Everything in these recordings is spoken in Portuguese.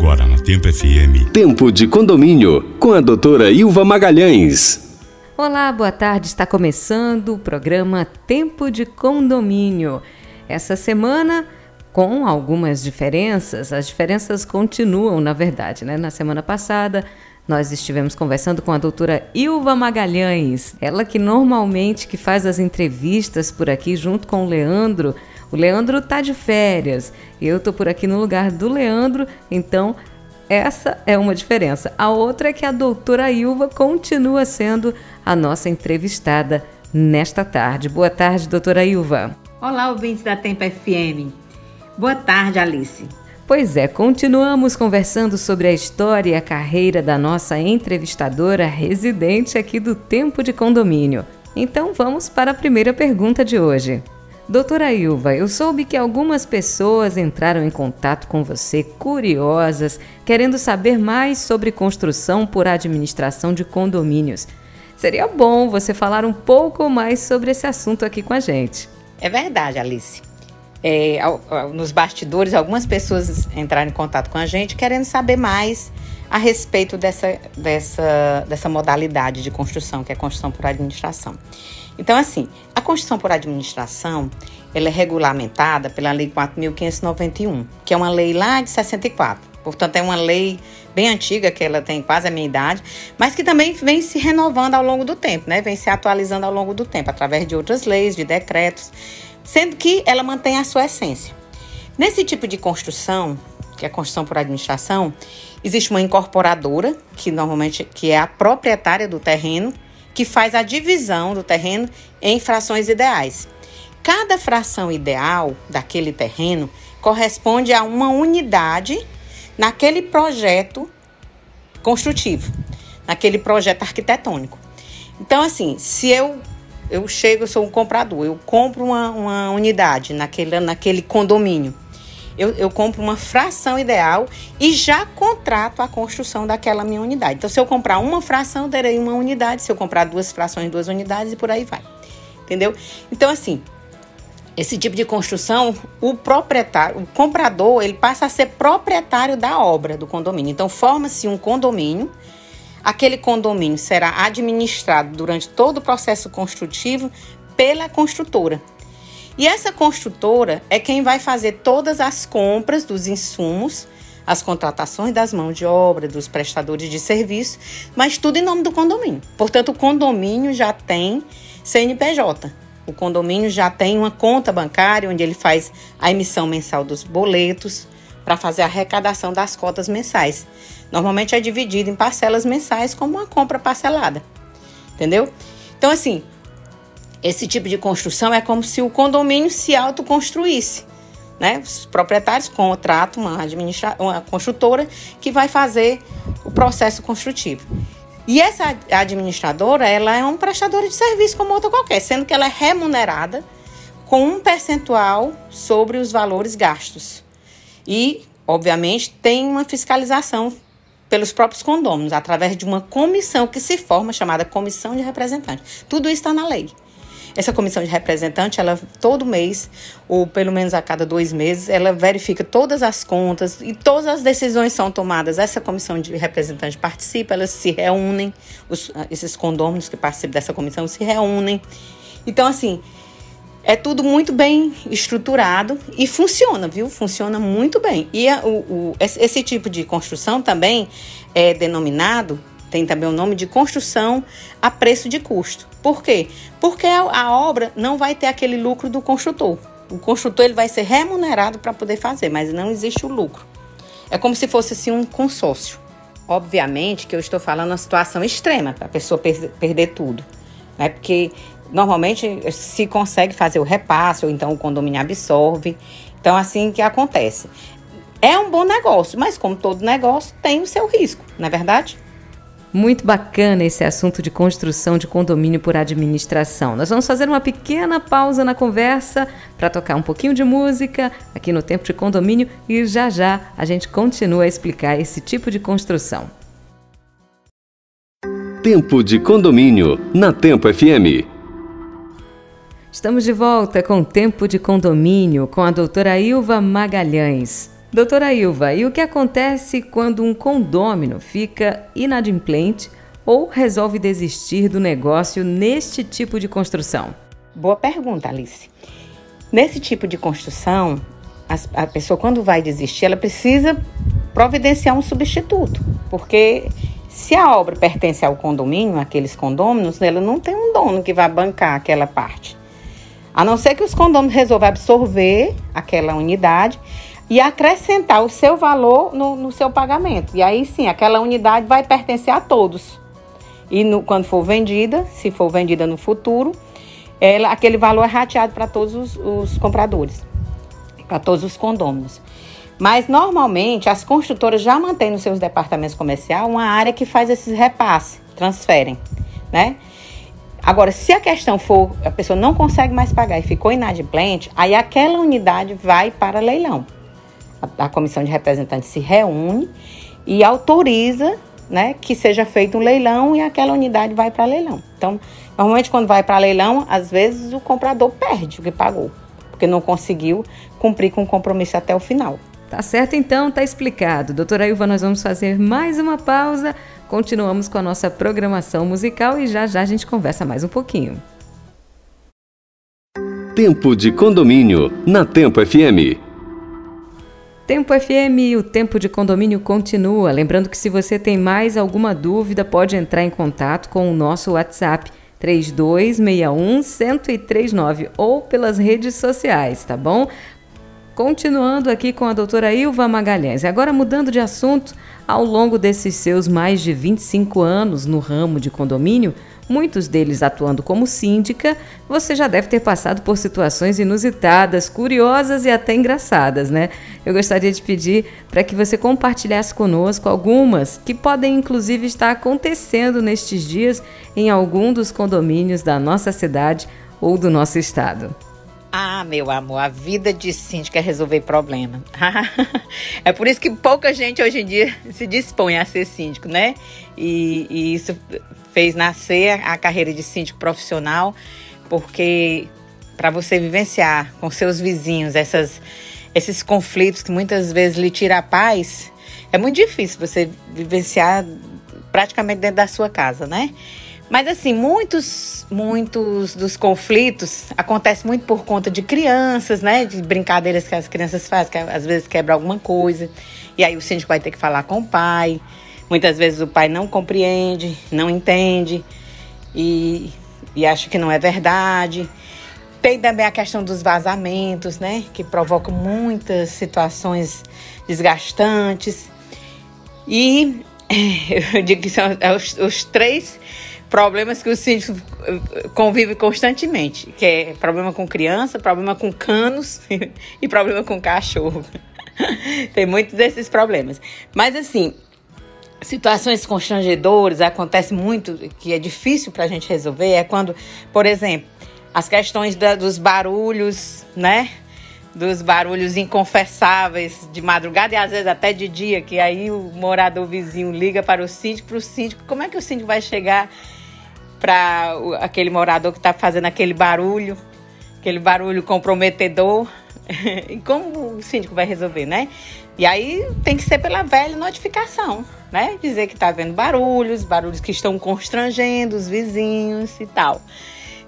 Agora na Tempo FM. Tempo de Condomínio, com a doutora Ilva Magalhães. Olá, boa tarde. Está começando o programa Tempo de Condomínio. Essa semana, com algumas diferenças, as diferenças continuam, na verdade, né? Na semana passada, nós estivemos conversando com a doutora Ilva Magalhães, ela que normalmente que faz as entrevistas por aqui junto com o Leandro. O Leandro tá de férias e eu tô por aqui no lugar do Leandro, então essa é uma diferença. A outra é que a doutora Ilva continua sendo a nossa entrevistada nesta tarde. Boa tarde, doutora Ilva. Olá, ouvintes da Tempo FM. Boa tarde, Alice. Pois é, continuamos conversando sobre a história e a carreira da nossa entrevistadora residente aqui do Tempo de Condomínio. Então vamos para a primeira pergunta de hoje. Doutora Ilva, eu soube que algumas pessoas entraram em contato com você curiosas, querendo saber mais sobre construção por administração de condomínios. Seria bom você falar um pouco mais sobre esse assunto aqui com a gente. É verdade, Alice é, nos bastidores, algumas pessoas entraram em contato com a gente querendo saber mais a respeito dessa, dessa, dessa modalidade de construção, que é a construção por administração. Então, assim, a construção por administração, ela é regulamentada pela Lei 4.591, que é uma lei lá de 64. Portanto, é uma lei bem antiga, que ela tem quase a minha idade, mas que também vem se renovando ao longo do tempo, né? Vem se atualizando ao longo do tempo, através de outras leis, de decretos sendo que ela mantém a sua essência. Nesse tipo de construção, que é a construção por administração, existe uma incorporadora, que normalmente que é a proprietária do terreno, que faz a divisão do terreno em frações ideais. Cada fração ideal daquele terreno corresponde a uma unidade naquele projeto construtivo, naquele projeto arquitetônico. Então, assim, se eu eu chego, eu sou um comprador, eu compro uma, uma unidade naquele, naquele condomínio. Eu, eu, compro uma fração ideal e já contrato a construção daquela minha unidade. Então, se eu comprar uma fração, terei uma unidade. Se eu comprar duas frações, duas unidades e por aí vai. Entendeu? Então, assim, esse tipo de construção, o proprietário, o comprador, ele passa a ser proprietário da obra do condomínio. Então, forma-se um condomínio Aquele condomínio será administrado durante todo o processo construtivo pela construtora. E essa construtora é quem vai fazer todas as compras dos insumos, as contratações das mãos de obra, dos prestadores de serviço, mas tudo em nome do condomínio. Portanto, o condomínio já tem CNPJ. O condomínio já tem uma conta bancária onde ele faz a emissão mensal dos boletos para fazer a arrecadação das cotas mensais. Normalmente é dividido em parcelas mensais como uma compra parcelada. Entendeu? Então, assim, esse tipo de construção é como se o condomínio se autoconstruísse. Né? Os proprietários contratam uma, administra uma construtora que vai fazer o processo construtivo. E essa administradora, ela é um prestador de serviço como outra qualquer, sendo que ela é remunerada com um percentual sobre os valores gastos. E, obviamente, tem uma fiscalização pelos próprios condôminos, através de uma comissão que se forma, chamada Comissão de Representantes. Tudo isso está na lei. Essa comissão de representante, ela todo mês, ou pelo menos a cada dois meses, ela verifica todas as contas e todas as decisões são tomadas. Essa comissão de representante participa, elas se reúnem, os, esses condôminos que participam dessa comissão se reúnem. Então, assim, é tudo muito bem estruturado e funciona, viu? Funciona muito bem. E a, o, o, esse tipo de construção também é denominado, tem também o nome de construção a preço de custo. Por quê? Porque a, obra não vai ter aquele lucro do construtor. O construtor ele vai ser remunerado para poder fazer, mas não existe o lucro. É como se fosse assim um consórcio. Obviamente que eu estou falando uma situação extrema para a pessoa per perder tudo, né? Porque normalmente se consegue fazer o repasse ou então o condomínio absorve. Então, assim que acontece. É um bom negócio, mas como todo negócio, tem o seu risco, não é verdade? Muito bacana esse assunto de construção de condomínio por administração. Nós vamos fazer uma pequena pausa na conversa para tocar um pouquinho de música aqui no Tempo de Condomínio e já já a gente continua a explicar esse tipo de construção. Tempo de Condomínio na Tempo FM. Estamos de volta com Tempo de Condomínio com a doutora Ilva Magalhães. Doutora Ilva, e o que acontece quando um condômino fica inadimplente ou resolve desistir do negócio neste tipo de construção? Boa pergunta, Alice. Nesse tipo de construção, a, pessoa, quando vai desistir, ela precisa providenciar um substituto, porque se a obra pertence ao condomínio, aqueles condôminos, ela não tem um dono que vai bancar aquela parte. A não ser que os condôminos resolvam absorver aquela unidade e acrescentar o seu valor no, no seu pagamento. E aí sim, aquela unidade vai pertencer a todos. E no, quando for vendida, se for vendida no futuro, ela, aquele valor é rateado para todos os, os compradores, para todos os condôminos. Mas normalmente as construtoras já mantêm nos seus departamentos comerciais uma área que faz esses repasses, transferem, né? Agora, se a questão for a pessoa não consegue mais pagar e ficou inadimplente, aí aquela unidade vai para leilão a, a comissão de representantes se reúne e autoriza né, que seja feito um leilão e aquela unidade vai para leilão. Então, normalmente quando vai para leilão, às vezes o comprador perde o que pagou, porque não conseguiu cumprir com o compromisso até o final. Tá certo então, tá explicado. Doutora Ilva, nós vamos fazer mais uma pausa. Continuamos com a nossa programação musical e já já a gente conversa mais um pouquinho. Tempo de condomínio na Tempo FM. Tempo FM, o tempo de condomínio continua. Lembrando que se você tem mais alguma dúvida, pode entrar em contato com o nosso WhatsApp 3261 1039 ou pelas redes sociais, tá bom? Continuando aqui com a doutora Ilva Magalhães. Agora mudando de assunto, ao longo desses seus mais de 25 anos no ramo de condomínio, muitos deles atuando como síndica, você já deve ter passado por situações inusitadas, curiosas e até engraçadas, né? Eu gostaria de pedir para que você compartilhasse conosco algumas que podem inclusive estar acontecendo nestes dias em algum dos condomínios da nossa cidade ou do nosso estado. Ah, meu amor, a vida de síndico é resolver problema. é por isso que pouca gente hoje em dia se dispõe a ser síndico, né? E, e isso fez nascer a carreira de síndico profissional, porque para você vivenciar com seus vizinhos essas, esses conflitos que muitas vezes lhe tiram a paz, é muito difícil você vivenciar praticamente dentro da sua casa, né? Mas assim, muitos, muitos dos conflitos acontecem muito por conta de crianças, né? De brincadeiras que as crianças fazem, que às vezes quebra alguma coisa. E aí o síndico vai ter que falar com o pai. Muitas vezes o pai não compreende, não entende e, e acha que não é verdade. Tem também a questão dos vazamentos, né? Que provocam muitas situações desgastantes. E eu digo que são os, os três problemas que o síndico eh, convive constantemente, que é problema com criança, problema com canos e problema com cachorro. Tem muitos desses problemas. Mas assim, situações constrangedoras acontece muito que é difícil para a gente resolver é quando, por exemplo, as questões da, dos barulhos, né? Dos barulhos inconfessáveis de madrugada e às vezes até de dia, que aí o morador vizinho liga para o síndico, para o síndico, como é que o síndico vai chegar para aquele morador que está fazendo aquele barulho, aquele barulho comprometedor. e como o síndico vai resolver, né? E aí tem que ser pela velha notificação, né? Dizer que está havendo barulhos, barulhos que estão constrangendo os vizinhos e tal.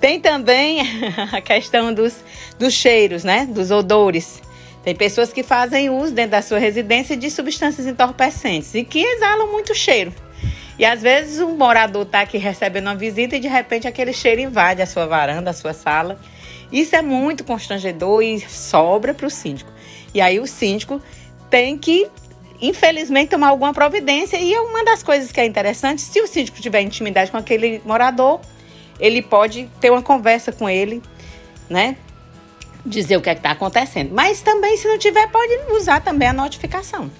Tem também a questão dos, dos cheiros, né? Dos odores. Tem pessoas que fazem uso dentro da sua residência de substâncias entorpecentes e que exalam muito cheiro. E às vezes um morador está aqui recebendo uma visita e de repente aquele cheiro invade a sua varanda, a sua sala. Isso é muito constrangedor e sobra para o síndico. E aí o síndico tem que, infelizmente, tomar alguma providência. E uma das coisas que é interessante, se o síndico tiver intimidade com aquele morador, ele pode ter uma conversa com ele, né? Dizer o que é está acontecendo. Mas também, se não tiver, pode usar também a notificação.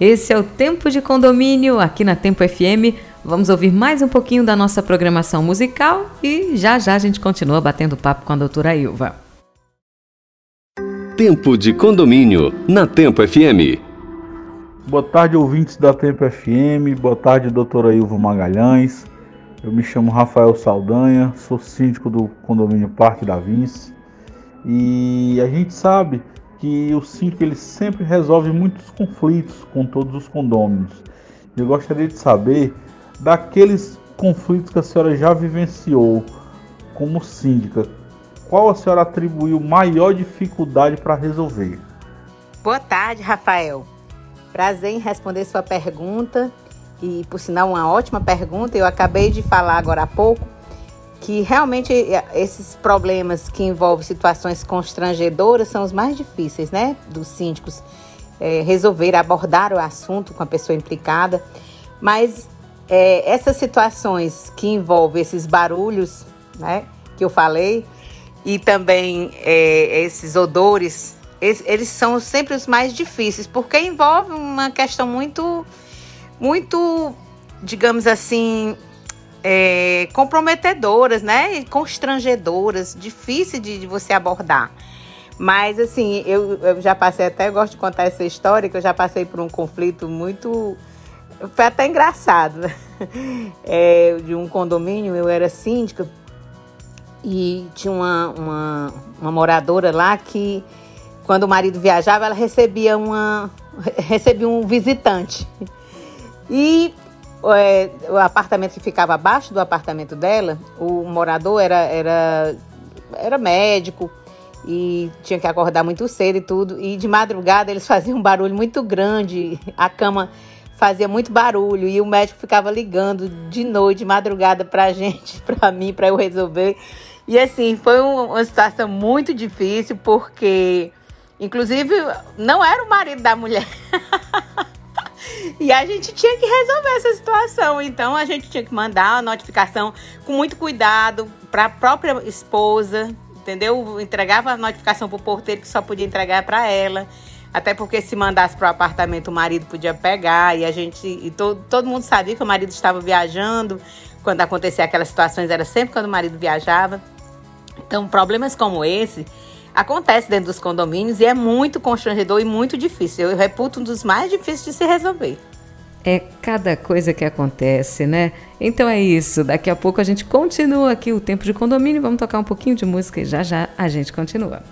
Esse é o Tempo de Condomínio aqui na Tempo FM. Vamos ouvir mais um pouquinho da nossa programação musical e já já a gente continua batendo papo com a doutora Ilva. Tempo de Condomínio na Tempo FM. Boa tarde, ouvintes da Tempo FM. Boa tarde, doutora Ilva Magalhães. Eu me chamo Rafael Saldanha, sou síndico do condomínio Parque da Vince. E a gente sabe que o síndico ele sempre resolve muitos conflitos com todos os condôminos. Eu gostaria de saber daqueles conflitos que a senhora já vivenciou como síndica, qual a senhora atribuiu maior dificuldade para resolver? Boa tarde, Rafael. Prazer em responder sua pergunta e, por sinal, uma ótima pergunta. Eu acabei de falar agora há pouco que realmente é, esses problemas que envolvem situações constrangedoras são os mais difíceis, né, dos síndicos é, resolver abordar o assunto com a pessoa implicada. Mas é, essas situações que envolvem esses barulhos, né, que eu falei, e também é, esses odores, eles, eles, são sempre os mais difíceis, porque envolve uma questão muito, muito, digamos assim, é, comprometedoras, né? Constrangedoras, difícil de, de, você abordar. Mas, assim, eu, eu já passei, até eu gosto de contar essa história, que eu já passei por um conflito muito. Foi até engraçado. É, de um condomínio, eu era síndica e tinha uma, uma, uma moradora lá que, quando o marido viajava, ela recebia, uma, recebia um visitante. E é, o apartamento que ficava abaixo do apartamento dela, o morador era, era, era médico e tinha que acordar muito cedo e tudo. E de madrugada eles faziam um barulho muito grande, a cama fazia muito barulho e o médico ficava ligando de noite, de madrugada pra gente, pra mim, pra eu resolver. E assim, foi uma situação muito difícil, porque, inclusive, não era o marido da mulher. e a gente tinha que resolver essa situação. Então, a gente tinha que mandar a notificação com muito cuidado para a própria esposa, entendeu? Entregava a notificação para o porteiro, que só podia entregar para ela. Até porque se mandasse para o apartamento, o marido podia pegar. E a gente. E to, todo mundo sabia que o marido estava viajando. Quando acontecia aquelas situações, era sempre quando o marido viajava. Então, problemas como esse acontecem dentro dos condomínios e é muito constrangedor e muito difícil. Eu reputo um dos mais difíceis de se resolver. É cada coisa que acontece, né? Então é isso. Daqui a pouco a gente continua aqui o tempo de condomínio. Vamos tocar um pouquinho de música e já já a gente continua.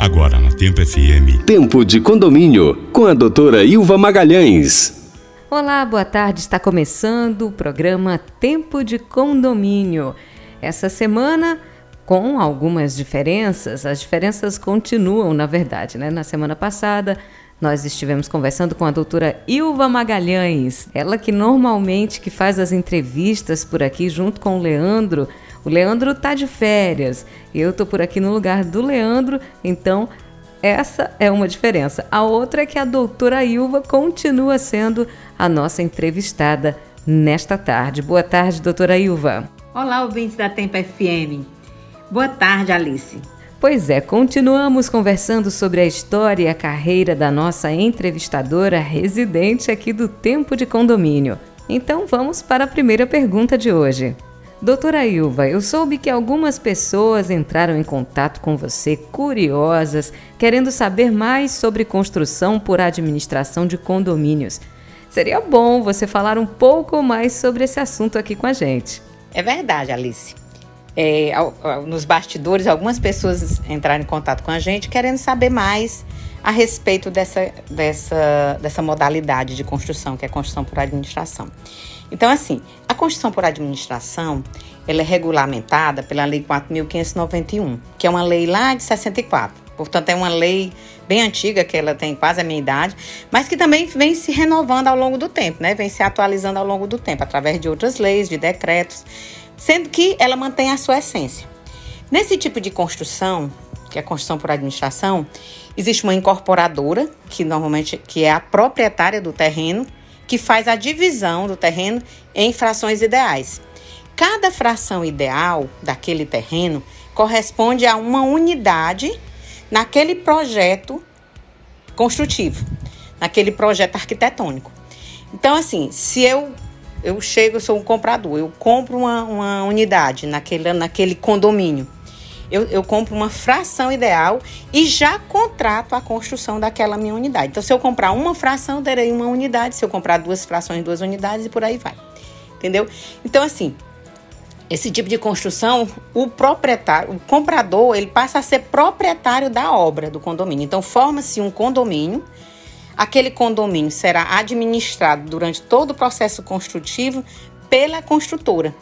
Agora na Tempo FM. Tempo de condomínio com a doutora Ilva Magalhães. Olá, boa tarde. Está começando o programa Tempo de Condomínio. Essa semana com algumas diferenças. As diferenças continuam, na verdade, né? Na semana passada, nós estivemos conversando com a doutora Ilva Magalhães, ela que normalmente que faz as entrevistas por aqui junto com o Leandro. O Leandro tá de férias, eu tô por aqui no lugar do Leandro, então essa é uma diferença. A outra é que a doutora Ilva continua sendo a nossa entrevistada nesta tarde. Boa tarde, doutora Ilva. Olá, ouvintes da Tempo FM. Boa tarde, Alice. Pois é, continuamos conversando sobre a história e a carreira da nossa entrevistadora residente aqui do Tempo de Condomínio. Então vamos para a primeira pergunta de hoje. Doutora Ilva, eu soube que algumas pessoas entraram em contato com você curiosas, querendo saber mais sobre construção por administração de condomínios. Seria bom você falar um pouco mais sobre esse assunto aqui com a gente. É verdade, Alice é, nos bastidores, algumas pessoas entraram em contato com a gente querendo saber mais a respeito dessa, dessa, dessa modalidade de construção, que é a construção por administração. Então, assim, a construção por administração, ela é regulamentada pela Lei 4.591, que é uma lei lá de 64. Portanto, é uma lei bem antiga, que ela tem quase a minha idade, mas que também vem se renovando ao longo do tempo, né? Vem se atualizando ao longo do tempo, através de outras leis, de decretos sendo que ela mantém a sua essência. Nesse tipo de construção, que é a construção por administração, existe uma incorporadora, que normalmente que é a proprietária do terreno, que faz a divisão do terreno em frações ideais. Cada fração ideal daquele terreno corresponde a uma unidade naquele projeto construtivo, naquele projeto arquitetônico. Então, assim, se eu eu chego, eu sou um comprador, eu compro uma, uma unidade naquele, naquele condomínio. Eu, eu, compro uma fração ideal e já contrato a construção daquela minha unidade. Então, se eu comprar uma fração, terei uma unidade. Se eu comprar duas frações, duas unidades e por aí vai. Entendeu? Então, assim, esse tipo de construção, o proprietário, o comprador, ele passa a ser proprietário da obra do condomínio. Então, forma-se um condomínio. Aquele condomínio será administrado durante todo o processo construtivo pela construtora.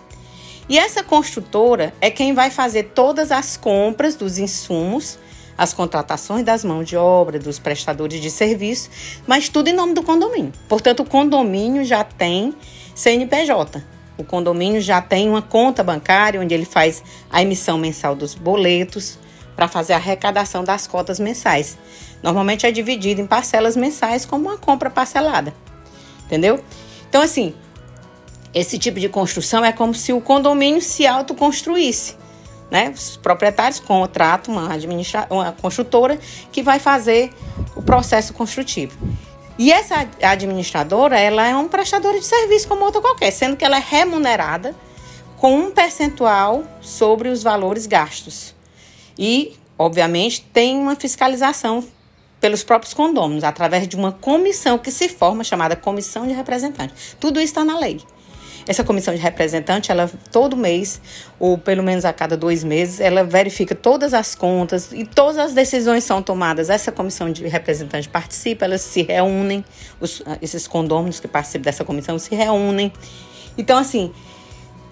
E essa construtora é quem vai fazer todas as compras dos insumos, as contratações das mãos de obra, dos prestadores de serviço, mas tudo em nome do condomínio. Portanto, o condomínio já tem CNPJ. O condomínio já tem uma conta bancária onde ele faz a emissão mensal dos boletos para fazer a arrecadação das cotas mensais. Normalmente é dividido em parcelas mensais como uma compra parcelada. Entendeu? Então, assim, esse tipo de construção é como se o condomínio se autoconstruísse. Né? Os proprietários contratam uma, administra uma construtora que vai fazer o processo construtivo. E essa administradora, ela é um prestador de serviço como outra qualquer, sendo que ela é remunerada com um percentual sobre os valores gastos. E, obviamente, tem uma fiscalização pelos próprios condôminos, através de uma comissão que se forma, chamada Comissão de Representantes. Tudo isso está na lei. Essa comissão de representante, ela todo mês, ou pelo menos a cada dois meses, ela verifica todas as contas e todas as decisões são tomadas. Essa comissão de representante participa, elas se reúnem, os, esses condôminos que participam dessa comissão se reúnem. Então, assim,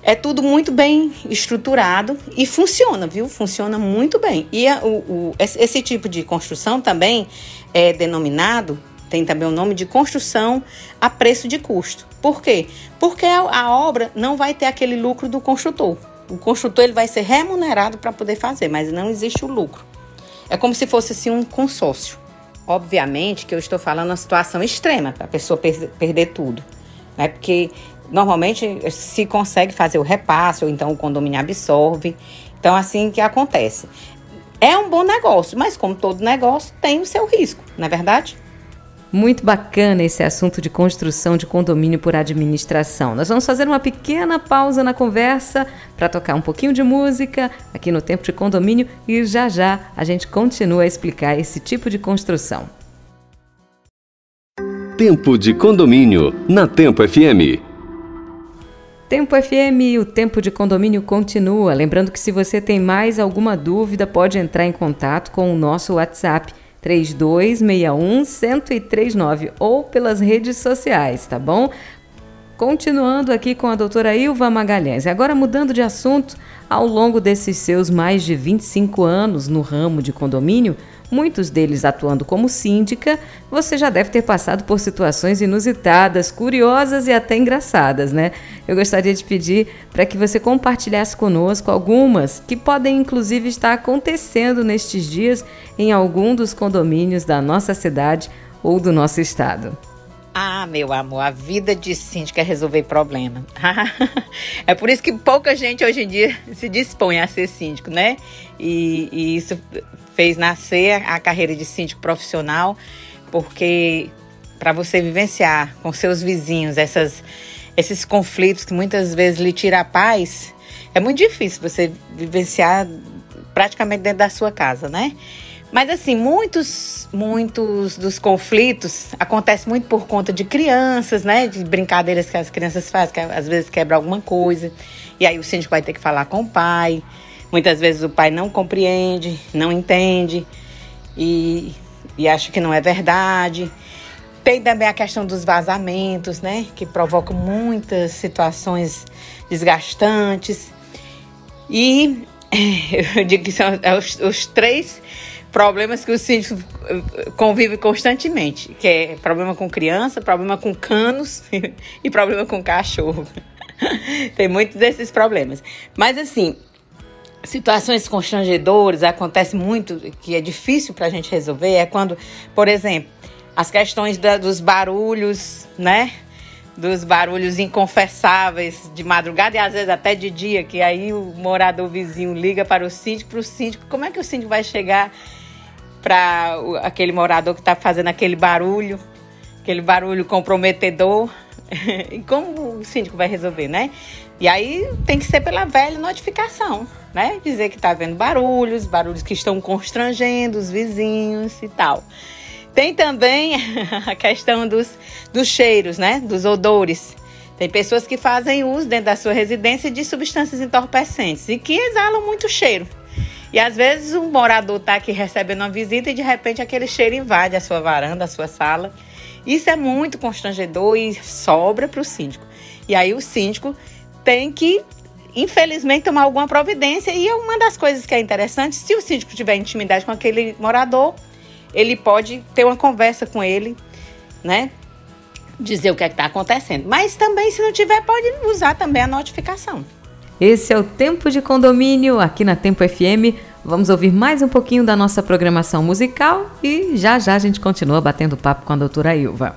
é tudo muito bem estruturado e funciona, viu? Funciona muito bem. E a, o, o, esse tipo de construção também é denominado tem também o nome de construção a preço de custo. Por quê? Porque a, obra não vai ter aquele lucro do construtor. O construtor ele vai ser remunerado para poder fazer, mas não existe o lucro. É como se fosse assim, um consórcio. Obviamente que eu estou falando uma situação extrema para a pessoa per perder tudo, né? Porque normalmente se consegue fazer o repasse ou então o condomínio absorve. Então assim que acontece. É um bom negócio, mas como todo negócio tem o seu risco, não é verdade? Muito bacana esse assunto de construção de condomínio por administração. Nós vamos fazer uma pequena pausa na conversa para tocar um pouquinho de música aqui no Tempo de Condomínio e já já a gente continua a explicar esse tipo de construção. Tempo de Condomínio na Tempo FM. Tempo FM, o tempo de condomínio continua. Lembrando que se você tem mais alguma dúvida, pode entrar em contato com o nosso WhatsApp 3261 1039 ou pelas redes sociais, tá bom? Continuando aqui com a doutora Ilva Magalhães. Agora mudando de assunto, ao longo desses seus mais de 25 anos no ramo de condomínio, muitos deles atuando como síndica, você já deve ter passado por situações inusitadas, curiosas e até engraçadas, né? Eu gostaria de pedir para que você compartilhasse conosco algumas que podem inclusive estar acontecendo nestes dias em algum dos condomínios da nossa cidade ou do nosso estado. Ah, meu amor, a vida de síndico é resolver problema. é por isso que pouca gente hoje em dia se dispõe a ser síndico, né? E, e isso fez nascer a carreira de síndico profissional, porque para você vivenciar com seus vizinhos essas, esses conflitos que muitas vezes lhe tiram a paz, é muito difícil você vivenciar praticamente dentro da sua casa, né? Mas assim, muitos, muitos dos conflitos acontecem muito por conta de crianças, né? De brincadeiras que as crianças fazem, que às vezes quebra alguma coisa. E aí o síndico vai ter que falar com o pai. Muitas vezes o pai não compreende, não entende e, e acha que não é verdade. Tem também a questão dos vazamentos, né? Que provocam muitas situações desgastantes. E eu digo que são os, os três problemas que o síndico eh, convive constantemente, que é problema com criança, problema com canos e problema com cachorro. Tem muitos desses problemas. Mas assim, situações constrangedoras acontece muito que é difícil para a gente resolver é quando, por exemplo, as questões da, dos barulhos, né? Dos barulhos inconfessáveis de madrugada e às vezes até de dia, que aí o morador vizinho liga para o síndico, para o síndico, como é que o síndico vai chegar para aquele morador que está fazendo aquele barulho, aquele barulho comprometedor. e como o síndico vai resolver, né? E aí tem que ser pela velha notificação, né? Dizer que está havendo barulhos, barulhos que estão constrangendo os vizinhos e tal. Tem também a questão dos, dos cheiros, né? Dos odores. Tem pessoas que fazem uso dentro da sua residência de substâncias entorpecentes e que exalam muito cheiro. E às vezes um morador está aqui recebendo uma visita e de repente aquele cheiro invade a sua varanda, a sua sala. Isso é muito constrangedor e sobra para o síndico. E aí o síndico tem que, infelizmente, tomar alguma providência. E uma das coisas que é interessante, se o síndico tiver intimidade com aquele morador, ele pode ter uma conversa com ele, né? Dizer o que é está acontecendo. Mas também, se não tiver, pode usar também a notificação. Esse é o Tempo de Condomínio aqui na Tempo FM. Vamos ouvir mais um pouquinho da nossa programação musical e já já a gente continua batendo papo com a doutora Ilva.